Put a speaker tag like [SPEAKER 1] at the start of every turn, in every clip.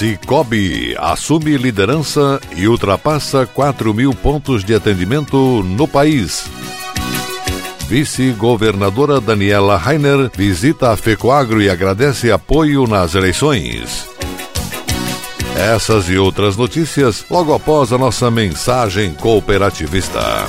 [SPEAKER 1] Cicobi assume liderança e ultrapassa 4 mil pontos de atendimento no país. Vice-governadora Daniela Rainer visita a FECOAGRO e agradece apoio nas eleições. Essas e outras notícias logo após a nossa mensagem cooperativista.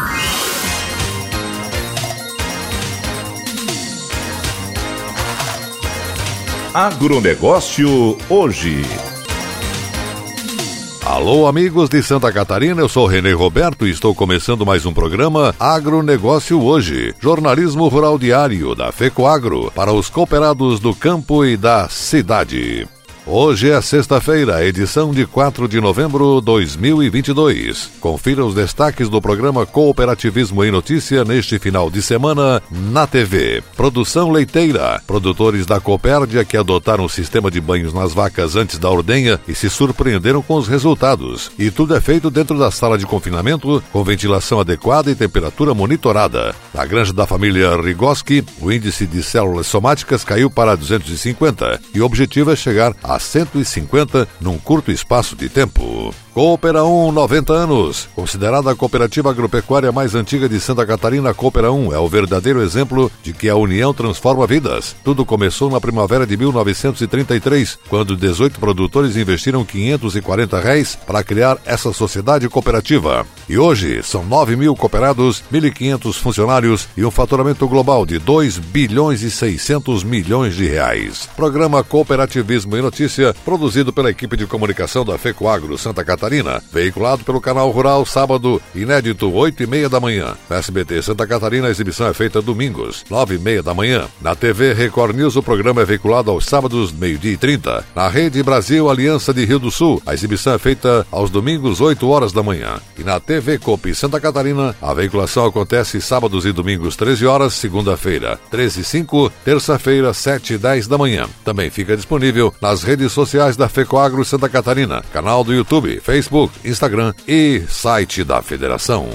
[SPEAKER 2] Agronegócio hoje.
[SPEAKER 1] Alô, amigos de Santa Catarina, eu sou Renê Roberto e estou começando mais um programa Agronegócio Hoje, jornalismo rural diário da FECOAGRO para os cooperados do campo e da cidade. Hoje é sexta-feira, edição de 4 de novembro de 2022. Confira os destaques do programa Cooperativismo em Notícia neste final de semana na TV. Produção leiteira. Produtores da Copérdia que adotaram o sistema de banhos nas vacas antes da ordenha e se surpreenderam com os resultados. E tudo é feito dentro da sala de confinamento, com ventilação adequada e temperatura monitorada. Na granja da família Rigoski, o índice de células somáticas caiu para 250 e o objetivo é chegar a 150 num curto espaço de tempo. Coopera 1, 90 anos. Considerada a cooperativa agropecuária mais antiga de Santa Catarina, Coopera 1 é o verdadeiro exemplo de que a união transforma vidas. Tudo começou na primavera de 1933, quando 18 produtores investiram 540 reais para criar essa sociedade cooperativa. E hoje são 9 mil cooperados, 1.500 funcionários e um faturamento global de 2 bilhões e 600 milhões de reais. Programa Cooperativismo e Notícia, produzido pela equipe de comunicação da FECOAGRO Santa Catarina Catarina, veiculado pelo canal Rural, sábado, inédito, 8 e meia da manhã. Na SBT Santa Catarina, a exibição é feita domingos, 9 e meia da manhã. Na TV Record News, o programa é veiculado aos sábados, meio-dia e 30. Na Rede Brasil Aliança de Rio do Sul, a exibição é feita aos domingos, 8 horas da manhã. E na TV Copi Santa Catarina, a veiculação acontece sábados e domingos, 13 horas, segunda-feira, 13 e 5, terça-feira, 7 e 10 da manhã. Também fica disponível nas redes sociais da FECOAGRO Santa Catarina, canal do YouTube, Facebook, Instagram e site da federação.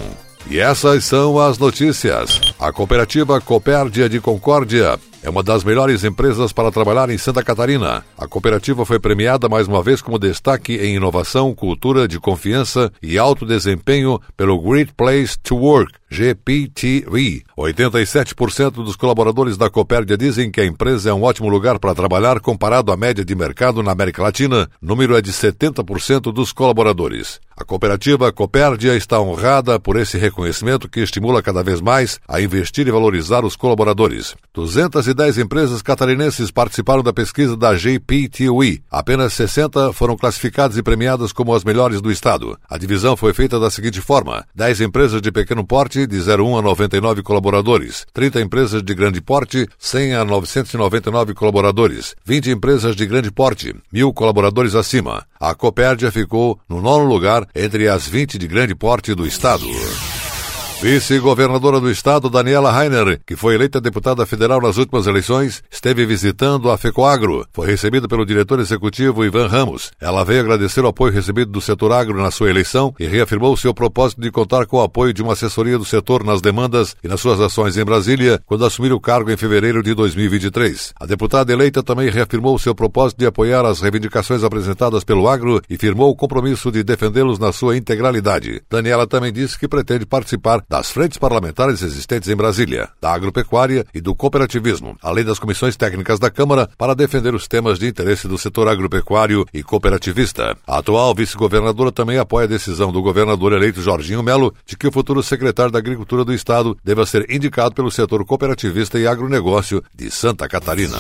[SPEAKER 1] E essas são as notícias. A cooperativa Copérdia de Concórdia é uma das melhores empresas para trabalhar em Santa Catarina. A cooperativa foi premiada mais uma vez como destaque em inovação, cultura de confiança e alto desempenho pelo Great Place to Work, GPTV. 87% dos colaboradores da Copérdia dizem que a empresa é um ótimo lugar para trabalhar comparado à média de mercado na América Latina. O número é de 70% dos colaboradores. A cooperativa Copérdia está honrada por esse reconhecimento que estimula cada vez mais a investir e valorizar os colaboradores. 210 empresas catarinenses participaram da pesquisa da GPTUI. Apenas 60 foram classificadas e premiadas como as melhores do estado. A divisão foi feita da seguinte forma: 10 empresas de pequeno porte, de 01 a 99 colaboradores, 30 empresas de grande porte, 100 a 999 colaboradores, 20 empresas de grande porte, mil colaboradores acima. A Copérdia ficou no nono lugar entre as 20 de grande porte do estado. Vice-governadora do estado, Daniela Rainer, que foi eleita deputada federal nas últimas eleições, esteve visitando a FECOAGRO. Foi recebida pelo diretor executivo Ivan Ramos. Ela veio agradecer o apoio recebido do setor agro na sua eleição e reafirmou seu propósito de contar com o apoio de uma assessoria do setor nas demandas e nas suas ações em Brasília, quando assumir o cargo em fevereiro de 2023. A deputada eleita também reafirmou seu propósito de apoiar as reivindicações apresentadas pelo agro e firmou o compromisso de defendê-los na sua integralidade. Daniela também disse que pretende participar das frentes parlamentares existentes em Brasília, da agropecuária e do cooperativismo, além das comissões técnicas da Câmara, para defender os temas de interesse do setor agropecuário e cooperativista. A atual vice-governadora também apoia a decisão do governador eleito Jorginho Melo de que o futuro secretário da Agricultura do Estado deva ser indicado pelo setor cooperativista e agronegócio de Santa Catarina.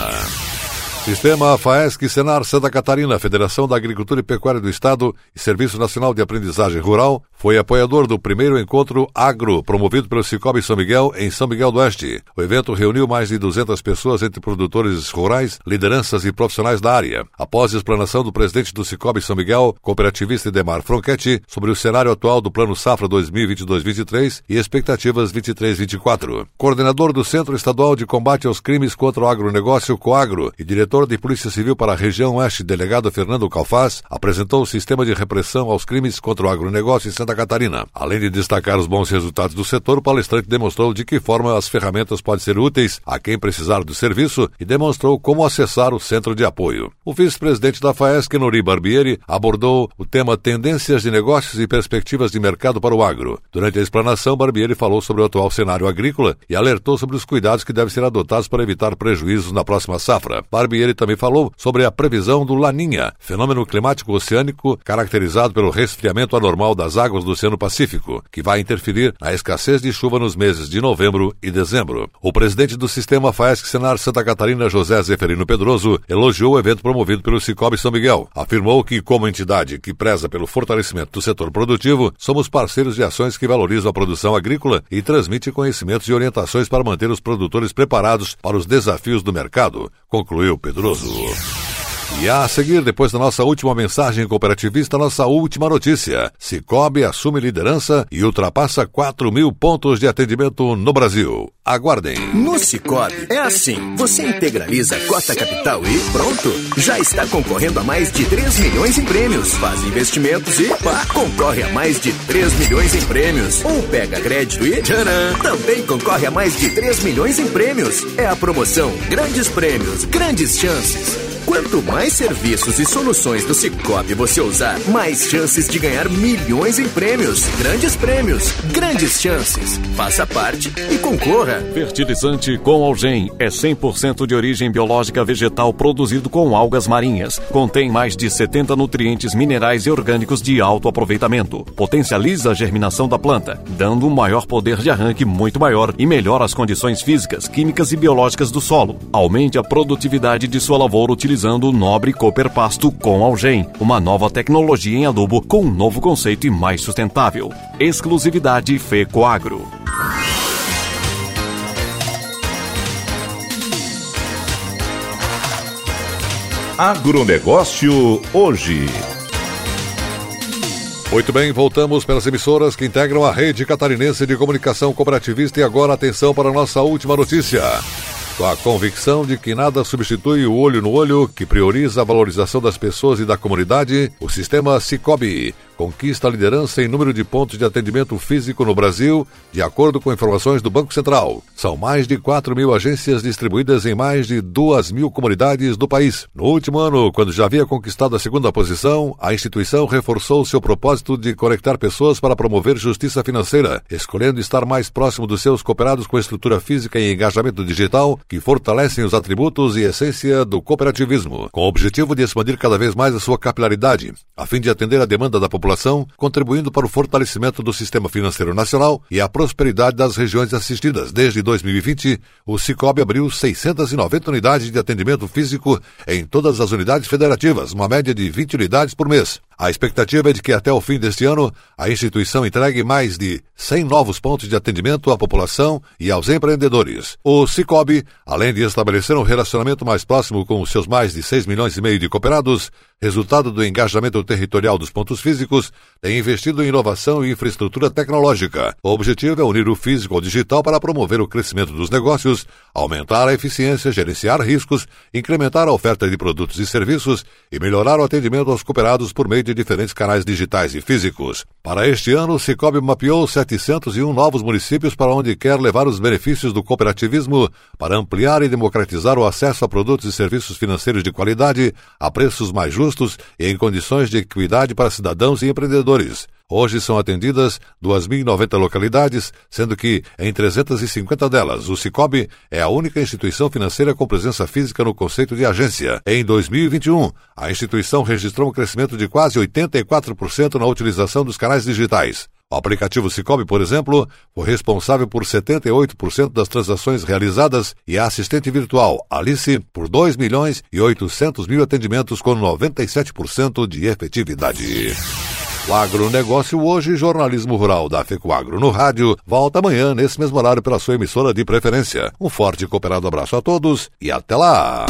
[SPEAKER 1] Sistema FAESC Senar Santa Catarina, Federação da Agricultura e Pecuária do Estado e Serviço Nacional de Aprendizagem Rural, foi apoiador do primeiro encontro agro, promovido pelo Cicobi São Miguel, em São Miguel do Oeste. O evento reuniu mais de 200 pessoas entre produtores rurais, lideranças e profissionais da área. Após a explanação do presidente do Cicobi São Miguel, cooperativista Demar Fronchetti, sobre o cenário atual do Plano Safra 2022-23 e expectativas 23-24. Coordenador do Centro Estadual de Combate aos Crimes contra o Agronegócio, COAGRO, e diretor de Polícia Civil para a região Oeste, delegado Fernando Calfaz, apresentou o sistema de repressão aos crimes contra o agronegócio em Santa Catarina. Além de destacar os bons resultados do setor, o palestrante demonstrou de que forma as ferramentas podem ser úteis a quem precisar do serviço e demonstrou como acessar o centro de apoio. O vice-presidente da FAESC, Nori Barbieri, abordou o tema Tendências de Negócios e Perspectivas de Mercado para o Agro. Durante a explanação, Barbieri falou sobre o atual cenário agrícola e alertou sobre os cuidados que devem ser adotados para evitar prejuízos na próxima safra. Barbieri também falou sobre a previsão do Laninha, fenômeno climático oceânico caracterizado pelo resfriamento anormal das águas do Oceano Pacífico, que vai interferir na escassez de chuva nos meses de novembro e dezembro. O presidente do sistema FAESC Senar Santa Catarina, José Zeferino Pedroso, elogiou o evento promovido pelo Cicobi São Miguel. Afirmou que, como entidade que preza pelo fortalecimento do setor produtivo, somos parceiros de ações que valorizam a produção agrícola e transmite conhecimentos e orientações para manter os produtores preparados para os desafios do mercado, concluiu Pedroso. E a seguir, depois da nossa última mensagem cooperativista, nossa última notícia. Cicobi assume liderança e ultrapassa 4 mil pontos de atendimento no Brasil. Aguardem.
[SPEAKER 3] No Cicobi é assim. Você integraliza a cota capital e pronto. Já está concorrendo a mais de 3 milhões em prêmios. Faz investimentos e pá, concorre a mais de 3 milhões em prêmios. Ou pega crédito e tcharam, também concorre a mais de 3 milhões em prêmios. É a promoção Grandes Prêmios, Grandes Chances. Quanto mais serviços e soluções do Cicobi você usar, mais chances de ganhar milhões em prêmios. Grandes prêmios, grandes chances. Faça parte e concorra.
[SPEAKER 4] Fertilizante com Algem é 100% de origem biológica vegetal produzido com algas marinhas. Contém mais de 70 nutrientes minerais e orgânicos de alto aproveitamento. Potencializa a germinação da planta, dando um maior poder de arranque muito maior e melhora as condições físicas, químicas e biológicas do solo. Aumente a produtividade de sua lavoura utilizando o nobre Cooper Pasto com Algem, uma nova tecnologia em adubo com um novo conceito e mais sustentável. Exclusividade FECOAGRO.
[SPEAKER 2] Agronegócio hoje.
[SPEAKER 1] Muito bem, voltamos pelas emissoras que integram a rede catarinense de comunicação cooperativista e agora atenção para a nossa última notícia com a convicção de que nada substitui o olho no olho, que prioriza a valorização das pessoas e da comunidade, o sistema Cicobi conquista a liderança em número de pontos de atendimento físico no Brasil, de acordo com informações do Banco Central. São mais de 4 mil agências distribuídas em mais de 2 mil comunidades do país. No último ano, quando já havia conquistado a segunda posição, a instituição reforçou seu propósito de conectar pessoas para promover justiça financeira, escolhendo estar mais próximo dos seus cooperados com estrutura física e engajamento digital que fortalecem os atributos e essência do cooperativismo, com o objetivo de expandir cada vez mais a sua capilaridade, a fim de atender a demanda da população população, contribuindo para o fortalecimento do sistema financeiro nacional e a prosperidade das regiões assistidas. Desde 2020, o Cicobi abriu 690 unidades de atendimento físico em todas as unidades federativas, uma média de 20 unidades por mês. A expectativa é de que até o fim deste ano a instituição entregue mais de 100 novos pontos de atendimento à população e aos empreendedores. O Cicobi, além de estabelecer um relacionamento mais próximo com os seus mais de 6 milhões e meio de cooperados, resultado do engajamento territorial dos pontos físicos, tem investido em inovação e infraestrutura tecnológica. O objetivo é unir o físico ao digital para promover o crescimento dos negócios, aumentar a eficiência, gerenciar riscos, incrementar a oferta de produtos e serviços e melhorar o atendimento aos cooperados por meio de diferentes canais digitais e físicos. Para este ano, o Cicobi mapeou 701 novos municípios para onde quer levar os benefícios do cooperativismo para ampliar e democratizar o acesso a produtos e serviços financeiros de qualidade a preços mais justos e em condições de equidade para cidadãos e empreendedores. Hoje são atendidas 2.090 localidades, sendo que, em 350 delas, o Cicobi é a única instituição financeira com presença física no conceito de agência. Em 2021, a instituição registrou um crescimento de quase 84% na utilização dos canais digitais. O aplicativo Cicobi, por exemplo, foi responsável por 78% das transações realizadas e a assistente virtual Alice por 2 milhões e 800 mil atendimentos com 97% de efetividade. O agronegócio hoje, jornalismo rural da FECOAGro no rádio, volta amanhã nesse mesmo horário pela sua emissora de preferência. Um forte e cooperado abraço a todos e até lá!